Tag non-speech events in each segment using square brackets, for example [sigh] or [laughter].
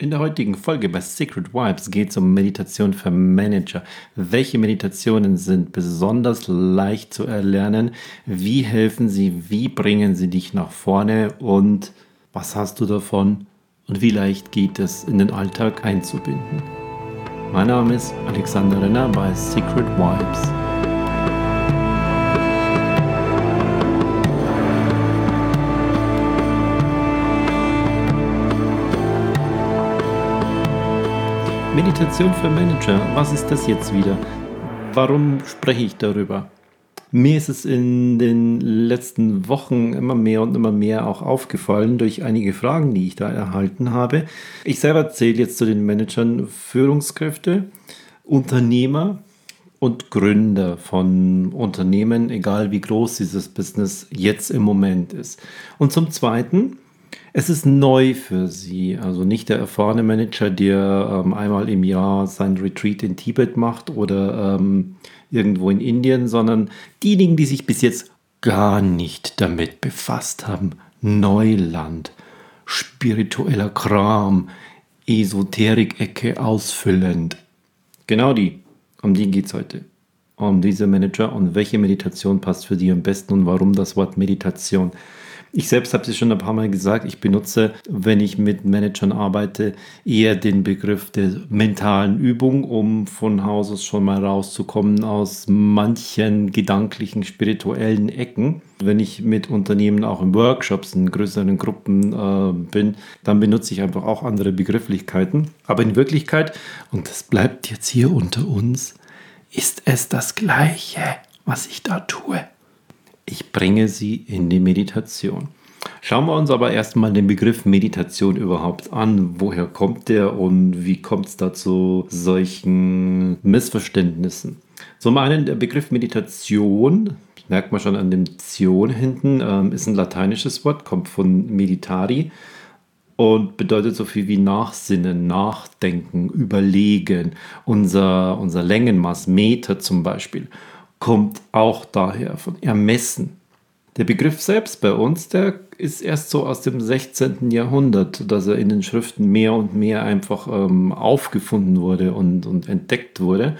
In der heutigen Folge bei Secret Vibes geht es um Meditation für Manager. Welche Meditationen sind besonders leicht zu erlernen? Wie helfen sie? Wie bringen sie dich nach vorne? Und was hast du davon? Und wie leicht geht es in den Alltag einzubinden? Mein Name ist Alexander Renner bei Secret Vibes. Meditation für Manager, was ist das jetzt wieder? Warum spreche ich darüber? Mir ist es in den letzten Wochen immer mehr und immer mehr auch aufgefallen durch einige Fragen, die ich da erhalten habe. Ich selber zähle jetzt zu den Managern Führungskräfte, Unternehmer und Gründer von Unternehmen, egal wie groß dieses Business jetzt im Moment ist. Und zum Zweiten es ist neu für sie. Also nicht der erfahrene Manager, der ähm, einmal im Jahr sein Retreat in Tibet macht oder ähm, irgendwo in Indien, sondern diejenigen, die sich bis jetzt gar nicht damit befasst haben. Neuland, spiritueller Kram, Esoterik-Ecke ausfüllend. Genau die. Um die geht es heute. Um diese Manager und welche Meditation passt für die am besten und warum das Wort Meditation. Ich selbst habe es schon ein paar Mal gesagt, ich benutze, wenn ich mit Managern arbeite, eher den Begriff der mentalen Übung, um von Haus aus schon mal rauszukommen aus manchen gedanklichen, spirituellen Ecken. Wenn ich mit Unternehmen auch in Workshops, in größeren Gruppen äh, bin, dann benutze ich einfach auch andere Begrifflichkeiten. Aber in Wirklichkeit, und das bleibt jetzt hier unter uns, ist es das Gleiche, was ich da tue ich bringe sie in die Meditation. Schauen wir uns aber erstmal den Begriff Meditation überhaupt an. Woher kommt der und wie kommt es da zu solchen Missverständnissen? Zum einen der Begriff Meditation, merkt man schon an dem Zion hinten, ähm, ist ein lateinisches Wort, kommt von meditari und bedeutet so viel wie Nachsinnen, Nachdenken, Überlegen. Unser, unser Längenmaß, Meter zum Beispiel kommt auch daher von Ermessen. Der Begriff selbst bei uns, der ist erst so aus dem 16. Jahrhundert, dass er in den Schriften mehr und mehr einfach ähm, aufgefunden wurde und, und entdeckt wurde.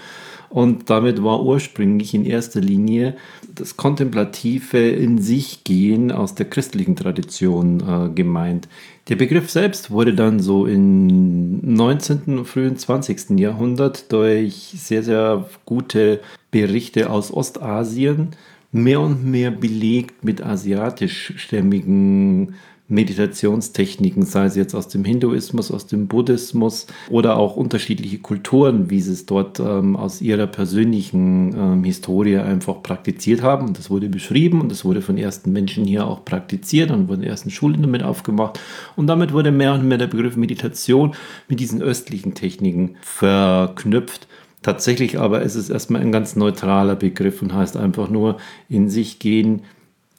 Und damit war ursprünglich in erster Linie das kontemplative in sich gehen aus der christlichen Tradition äh, gemeint. Der Begriff selbst wurde dann so im 19. und frühen 20. Jahrhundert durch sehr, sehr gute Berichte aus Ostasien mehr und mehr belegt mit asiatischstämmigen Meditationstechniken, sei es jetzt aus dem Hinduismus, aus dem Buddhismus oder auch unterschiedliche Kulturen, wie sie es dort ähm, aus ihrer persönlichen ähm, Historie einfach praktiziert haben. Und das wurde beschrieben und das wurde von ersten Menschen hier auch praktiziert und wurden ersten Schulen damit aufgemacht. Und damit wurde mehr und mehr der Begriff Meditation mit diesen östlichen Techniken verknüpft. Tatsächlich aber ist es erstmal ein ganz neutraler Begriff und heißt einfach nur in sich gehen,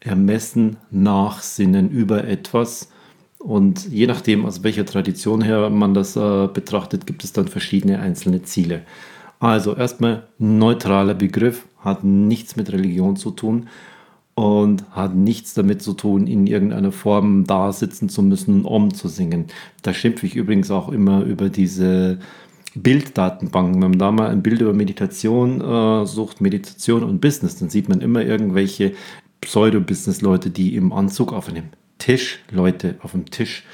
ermessen, nachsinnen über etwas. Und je nachdem, aus welcher Tradition her man das äh, betrachtet, gibt es dann verschiedene einzelne Ziele. Also erstmal neutraler Begriff, hat nichts mit Religion zu tun und hat nichts damit zu tun, in irgendeiner Form da sitzen zu müssen, um zu singen. Da schimpfe ich übrigens auch immer über diese Bilddatenbanken. Wenn man da mal ein Bild über Meditation äh, sucht, Meditation und Business, dann sieht man immer irgendwelche Pseudo-Business-Leute, die im Anzug auf einem Tisch, Leute, auf dem Tisch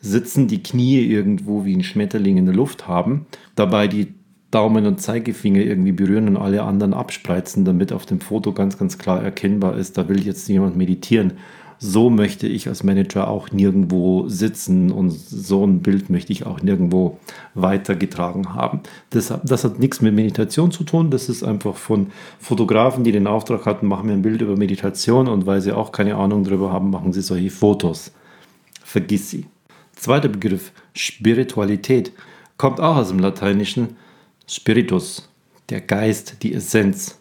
sitzen, die Knie irgendwo wie ein Schmetterling in der Luft haben, dabei die Daumen und Zeigefinger irgendwie berühren und alle anderen abspreizen, damit auf dem Foto ganz, ganz klar erkennbar ist, da will jetzt jemand meditieren so möchte ich als Manager auch nirgendwo sitzen und so ein Bild möchte ich auch nirgendwo weitergetragen haben. Das, das hat nichts mit Meditation zu tun, das ist einfach von Fotografen, die den Auftrag hatten, machen wir ein Bild über Meditation und weil sie auch keine Ahnung darüber haben, machen sie solche Fotos. Vergiss sie. Zweiter Begriff, Spiritualität, kommt auch aus dem Lateinischen Spiritus, der Geist, die Essenz.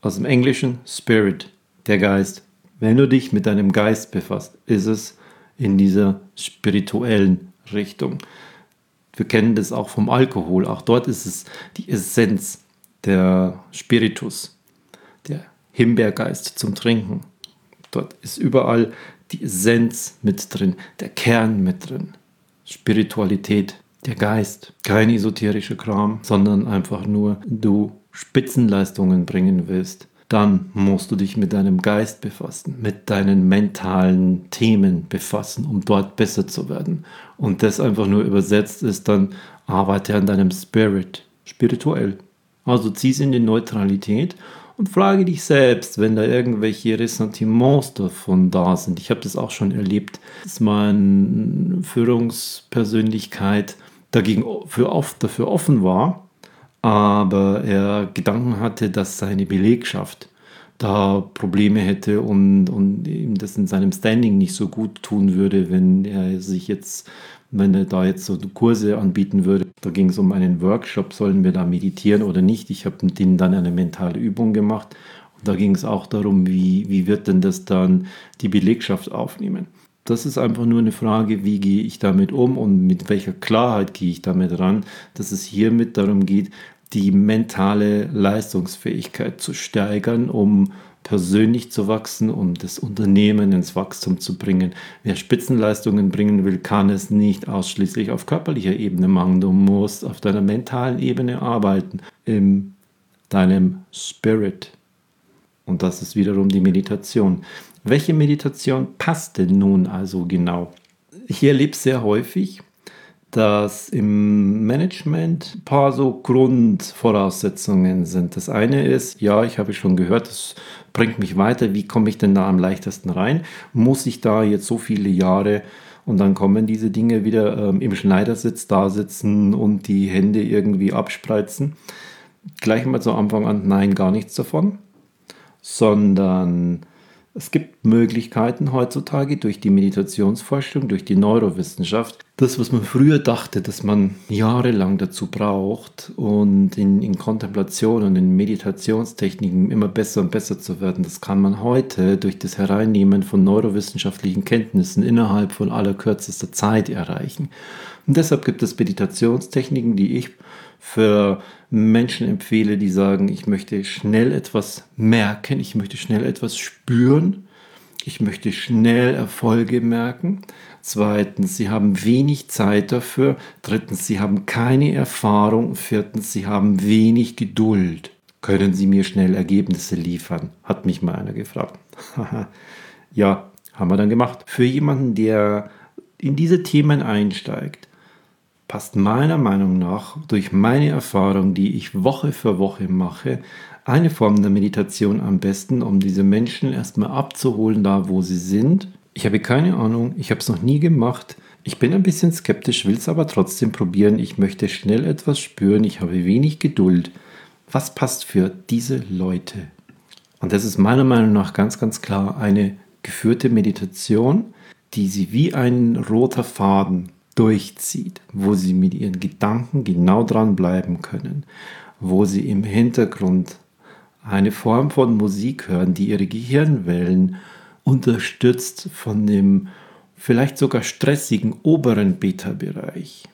Aus dem Englischen Spirit, der Geist, wenn du dich mit deinem Geist befasst, ist es in dieser spirituellen Richtung. Wir kennen das auch vom Alkohol. Auch dort ist es die Essenz, der Spiritus, der Himbeergeist zum Trinken. Dort ist überall die Essenz mit drin, der Kern mit drin. Spiritualität, der Geist, kein esoterischer Kram, sondern einfach nur du Spitzenleistungen bringen willst, dann musst du dich mit deinem Geist befassen, mit deinen mentalen Themen befassen, um dort besser zu werden. Und das einfach nur übersetzt ist dann, arbeite an deinem Spirit, spirituell. Also zieh es in die Neutralität und frage dich selbst, wenn da irgendwelche Ressentiments davon da sind. Ich habe das auch schon erlebt, dass meine Führungspersönlichkeit dagegen für oft dafür offen war, aber er Gedanken hatte, dass seine Belegschaft da Probleme hätte und, und ihm das in seinem Standing nicht so gut tun würde, wenn er sich jetzt wenn er da jetzt so Kurse anbieten würde. Da ging es um einen Workshop, sollen wir da meditieren oder nicht. Ich habe mit denen dann eine mentale Übung gemacht. Und da ging es auch darum, wie, wie wird denn das dann die Belegschaft aufnehmen. Das ist einfach nur eine Frage, wie gehe ich damit um und mit welcher Klarheit gehe ich damit ran, dass es hiermit darum geht, die mentale Leistungsfähigkeit zu steigern, um persönlich zu wachsen, um das Unternehmen ins Wachstum zu bringen. Wer Spitzenleistungen bringen will, kann es nicht ausschließlich auf körperlicher Ebene machen. Du musst auf deiner mentalen Ebene arbeiten, in deinem Spirit. Und das ist wiederum die Meditation. Welche Meditation passt denn nun also genau? Ich erlebe sehr häufig, dass im Management ein paar so Grundvoraussetzungen sind. Das eine ist, ja, ich habe schon gehört, das bringt mich weiter. Wie komme ich denn da am leichtesten rein? Muss ich da jetzt so viele Jahre und dann kommen diese Dinge wieder ähm, im Schneidersitz da sitzen und die Hände irgendwie abspreizen? Gleich mal zu Anfang an, nein, gar nichts davon, sondern es gibt Möglichkeiten heutzutage durch die Meditationsforschung, durch die Neurowissenschaft. Das, was man früher dachte, dass man jahrelang dazu braucht und in, in Kontemplation und in Meditationstechniken immer besser und besser zu werden, das kann man heute durch das Hereinnehmen von neurowissenschaftlichen Kenntnissen innerhalb von allerkürzester Zeit erreichen. Und deshalb gibt es Meditationstechniken, die ich für Menschen empfehle, die sagen, ich möchte schnell etwas merken, ich möchte schnell etwas spüren, ich möchte schnell Erfolge merken. Zweitens, sie haben wenig Zeit dafür. Drittens, sie haben keine Erfahrung. Viertens, sie haben wenig Geduld. Können Sie mir schnell Ergebnisse liefern? Hat mich mal einer gefragt. [laughs] ja, haben wir dann gemacht. Für jemanden, der in diese Themen einsteigt, passt meiner Meinung nach durch meine Erfahrung, die ich Woche für Woche mache, eine Form der Meditation am besten, um diese Menschen erstmal abzuholen, da wo sie sind. Ich habe keine Ahnung, ich habe es noch nie gemacht. Ich bin ein bisschen skeptisch, will es aber trotzdem probieren. Ich möchte schnell etwas spüren, ich habe wenig Geduld. Was passt für diese Leute? Und das ist meiner Meinung nach ganz, ganz klar eine geführte Meditation, die sie wie ein roter Faden durchzieht, wo sie mit ihren Gedanken genau dran bleiben können, wo sie im Hintergrund eine Form von Musik hören, die ihre Gehirnwellen unterstützt von dem vielleicht sogar stressigen oberen Beta-Bereich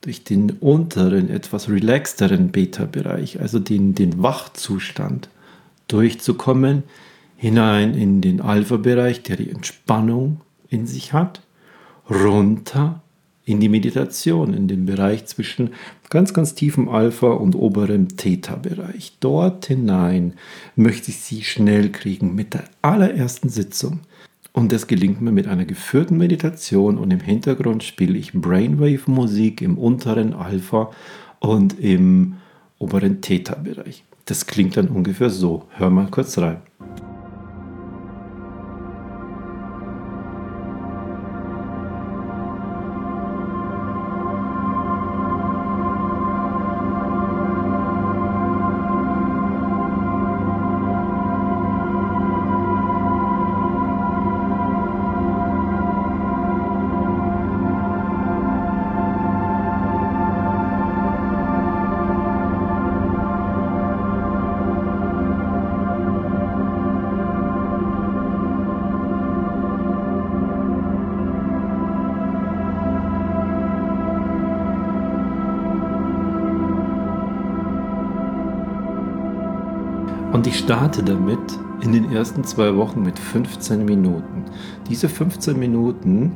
durch den unteren, etwas relaxteren Beta-Bereich, also den, den Wachzustand, durchzukommen, hinein in den Alpha-Bereich, der die Entspannung in sich hat, runter in die Meditation, in den Bereich zwischen ganz, ganz tiefem Alpha und oberem Theta-Bereich. Dort hinein möchte ich Sie schnell kriegen mit der allerersten Sitzung. Und das gelingt mir mit einer geführten Meditation und im Hintergrund spiele ich Brainwave-Musik im unteren Alpha und im oberen Theta-Bereich. Das klingt dann ungefähr so. Hör mal kurz rein. Starte damit in den ersten zwei Wochen mit 15 Minuten. Diese 15 Minuten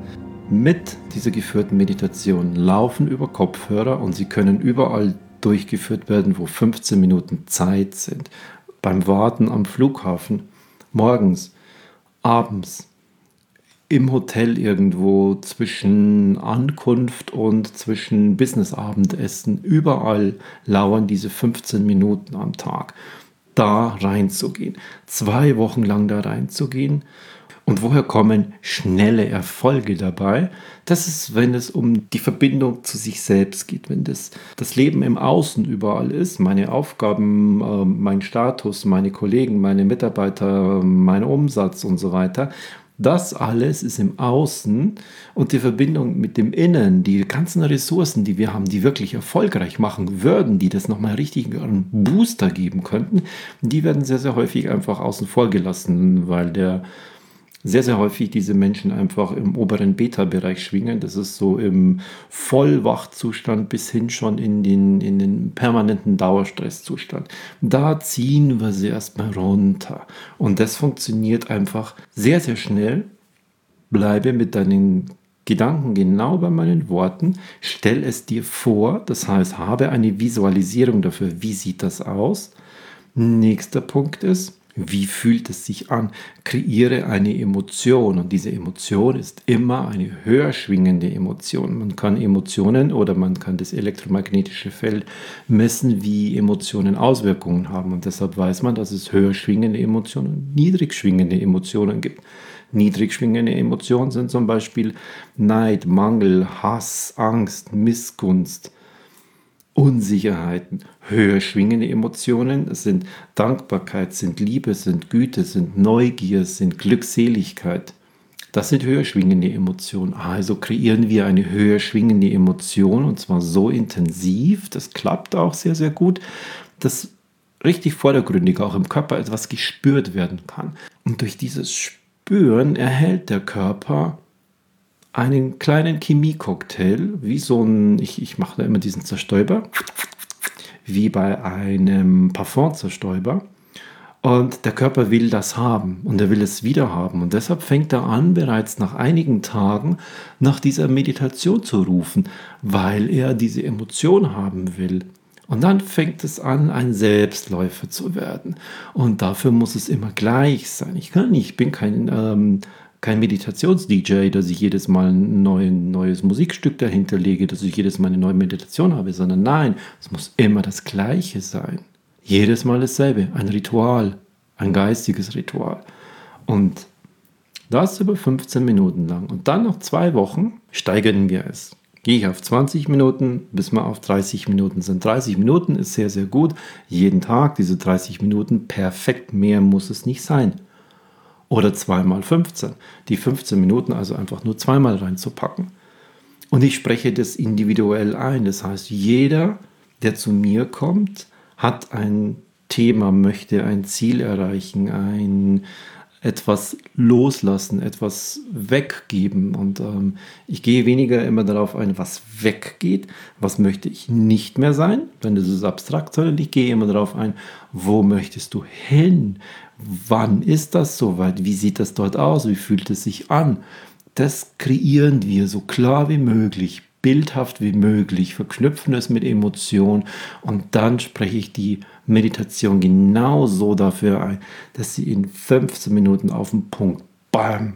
mit dieser geführten Meditation laufen über Kopfhörer und sie können überall durchgeführt werden, wo 15 Minuten Zeit sind. Beim Warten am Flughafen, morgens, abends, im Hotel irgendwo zwischen Ankunft und zwischen Business-Abendessen. Überall lauern diese 15 Minuten am Tag. Da reinzugehen, zwei Wochen lang da reinzugehen und woher kommen schnelle Erfolge dabei? Das ist, wenn es um die Verbindung zu sich selbst geht, wenn das, das Leben im Außen überall ist, meine Aufgaben, äh, mein Status, meine Kollegen, meine Mitarbeiter, mein Umsatz und so weiter. Das alles ist im Außen und die Verbindung mit dem Innen, die ganzen Ressourcen, die wir haben, die wirklich erfolgreich machen würden, die das nochmal richtig einen Booster geben könnten, die werden sehr, sehr häufig einfach außen vor gelassen, weil der sehr, sehr häufig diese Menschen einfach im oberen Beta-Bereich schwingen. Das ist so im Vollwachzustand bis hin schon in den, in den permanenten Dauerstresszustand. Da ziehen wir sie erstmal runter. Und das funktioniert einfach sehr, sehr schnell. Bleibe mit deinen Gedanken genau bei meinen Worten, stell es dir vor, das heißt, habe eine Visualisierung dafür, wie sieht das aus. Nächster Punkt ist, wie fühlt es sich an? Kreiere eine Emotion und diese Emotion ist immer eine höher schwingende Emotion. Man kann Emotionen oder man kann das elektromagnetische Feld messen, wie Emotionen Auswirkungen haben und deshalb weiß man, dass es höher schwingende Emotionen und niedrig schwingende Emotionen gibt. Niedrig schwingende Emotionen sind zum Beispiel Neid, Mangel, Hass, Angst, Missgunst Unsicherheiten, höher schwingende Emotionen sind Dankbarkeit, sind Liebe, sind Güte, sind Neugier, sind Glückseligkeit. Das sind höher schwingende Emotionen. Also kreieren wir eine höher schwingende Emotion und zwar so intensiv, das klappt auch sehr, sehr gut, dass richtig vordergründig auch im Körper etwas gespürt werden kann. Und durch dieses Spüren erhält der Körper einen kleinen Chemie-Cocktail, wie so ein, ich, ich mache da immer diesen Zerstäuber, wie bei einem Parfumzerstäuber. Und der Körper will das haben und er will es wieder haben. Und deshalb fängt er an, bereits nach einigen Tagen nach dieser Meditation zu rufen, weil er diese Emotion haben will. Und dann fängt es an, ein Selbstläufer zu werden. Und dafür muss es immer gleich sein. Ich kann nicht, ich bin kein ähm, kein Meditations-DJ, dass ich jedes Mal ein neues Musikstück dahinter lege, dass ich jedes Mal eine neue Meditation habe, sondern nein, es muss immer das Gleiche sein. Jedes Mal dasselbe, ein Ritual, ein geistiges Ritual. Und das über 15 Minuten lang. Und dann nach zwei Wochen steigern wir es. Gehe ich auf 20 Minuten, bis wir auf 30 Minuten sind. 30 Minuten ist sehr, sehr gut. Jeden Tag diese 30 Minuten, perfekt, mehr muss es nicht sein oder zweimal 15. Die 15 Minuten also einfach nur zweimal reinzupacken. Und ich spreche das individuell ein. Das heißt, jeder, der zu mir kommt, hat ein Thema, möchte ein Ziel erreichen, ein etwas loslassen, etwas weggeben. Und ähm, ich gehe weniger immer darauf ein, was weggeht, was möchte ich nicht mehr sein, wenn das ist abstrakt, sondern ich gehe immer darauf ein, wo möchtest du hin? Wann ist das soweit? Wie sieht das dort aus? Wie fühlt es sich an? Das kreieren wir so klar wie möglich, bildhaft wie möglich, verknüpfen es mit Emotionen und dann spreche ich die Meditation genau so dafür ein, dass sie in 15 Minuten auf den Punkt, bam,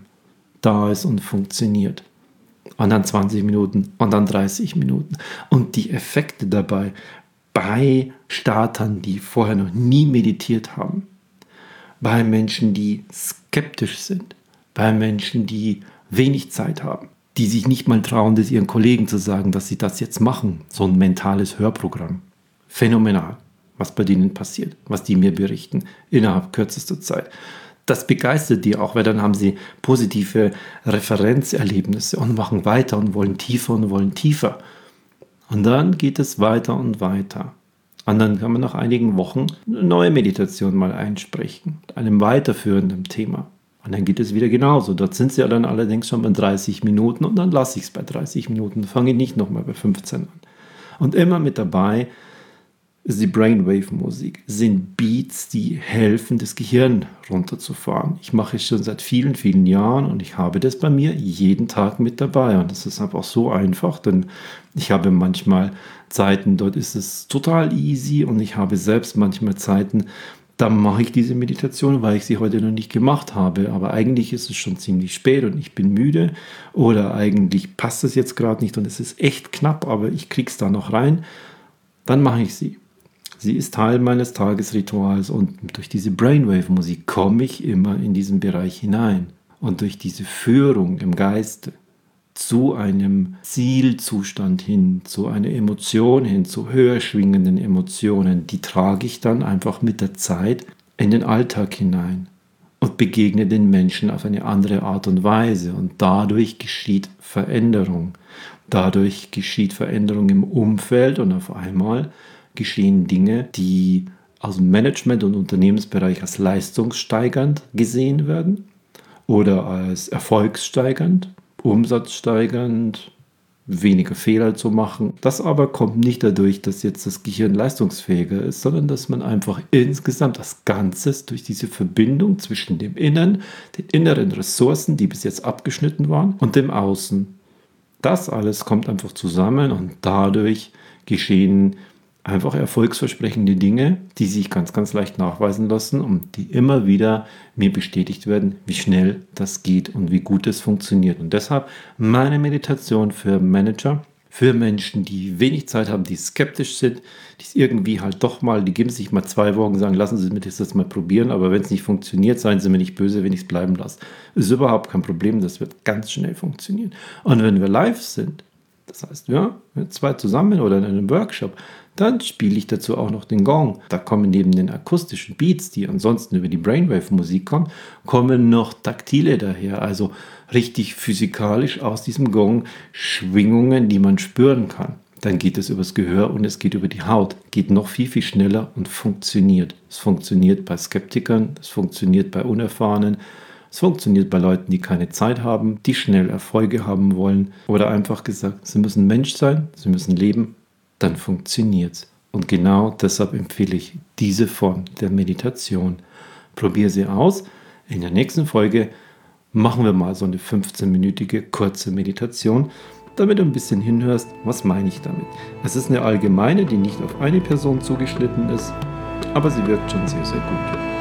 da ist und funktioniert. Und dann 20 Minuten und dann 30 Minuten. Und die Effekte dabei bei Startern, die vorher noch nie meditiert haben, bei Menschen, die skeptisch sind, bei Menschen, die wenig Zeit haben, die sich nicht mal trauen, das ihren Kollegen zu sagen, dass sie das jetzt machen. So ein mentales Hörprogramm. Phänomenal, was bei denen passiert, was die mir berichten innerhalb kürzester Zeit. Das begeistert die auch, weil dann haben sie positive Referenzerlebnisse und machen weiter und wollen tiefer und wollen tiefer. Und dann geht es weiter und weiter. Und dann kann man nach einigen Wochen eine neue Meditation mal einsprechen, einem weiterführenden Thema. Und dann geht es wieder genauso. Dort sind sie ja dann allerdings schon bei 30 Minuten und dann lasse ich es bei 30 Minuten, fange ich nicht nochmal bei 15 an. Und immer mit dabei, ist die Brainwave-Musik, sind Beats, die helfen, das Gehirn runterzufahren. Ich mache es schon seit vielen, vielen Jahren und ich habe das bei mir jeden Tag mit dabei. Und das ist einfach so einfach, denn ich habe manchmal Zeiten, dort ist es total easy und ich habe selbst manchmal Zeiten, da mache ich diese Meditation, weil ich sie heute noch nicht gemacht habe. Aber eigentlich ist es schon ziemlich spät und ich bin müde oder eigentlich passt es jetzt gerade nicht und es ist echt knapp, aber ich krieg's da noch rein. Dann mache ich sie. Sie ist Teil meines Tagesrituals und durch diese Brainwave-Musik komme ich immer in diesen Bereich hinein. Und durch diese Führung im Geiste zu einem Zielzustand hin, zu einer Emotion hin, zu höher schwingenden Emotionen, die trage ich dann einfach mit der Zeit in den Alltag hinein und begegne den Menschen auf eine andere Art und Weise. Und dadurch geschieht Veränderung. Dadurch geschieht Veränderung im Umfeld und auf einmal geschehen Dinge, die aus Management- und Unternehmensbereich als leistungssteigernd gesehen werden oder als erfolgssteigernd, umsatzsteigernd, weniger Fehler zu machen. Das aber kommt nicht dadurch, dass jetzt das Gehirn leistungsfähiger ist, sondern dass man einfach insgesamt das Ganzes durch diese Verbindung zwischen dem Innen, den inneren Ressourcen, die bis jetzt abgeschnitten waren, und dem Außen. Das alles kommt einfach zusammen und dadurch geschehen einfach erfolgsversprechende Dinge, die sich ganz, ganz leicht nachweisen lassen und die immer wieder mir bestätigt werden, wie schnell das geht und wie gut es funktioniert. Und deshalb meine Meditation für Manager, für Menschen, die wenig Zeit haben, die skeptisch sind, die es irgendwie halt doch mal, die geben sich mal zwei Wochen, sagen, lassen Sie mich das mal probieren, aber wenn es nicht funktioniert, seien Sie mir nicht böse, wenn ich es bleiben lasse. Ist überhaupt kein Problem, das wird ganz schnell funktionieren. Und wenn wir live sind, das heißt, ja, zwei zusammen oder in einem Workshop, dann spiele ich dazu auch noch den Gong. Da kommen neben den akustischen Beats, die ansonsten über die Brainwave-Musik kommen, kommen noch taktile daher, also richtig physikalisch aus diesem Gong Schwingungen, die man spüren kann. Dann geht es übers Gehör und es geht über die Haut. Geht noch viel, viel schneller und funktioniert. Es funktioniert bei Skeptikern, es funktioniert bei Unerfahrenen, es funktioniert bei Leuten, die keine Zeit haben, die schnell Erfolge haben wollen oder einfach gesagt, sie müssen Mensch sein, sie müssen leben dann funktioniert es. Und genau deshalb empfehle ich diese Form der Meditation. Probier sie aus. In der nächsten Folge machen wir mal so eine 15-minütige kurze Meditation, damit du ein bisschen hinhörst, was meine ich damit. Es ist eine allgemeine, die nicht auf eine Person zugeschnitten ist, aber sie wirkt schon sehr, sehr gut.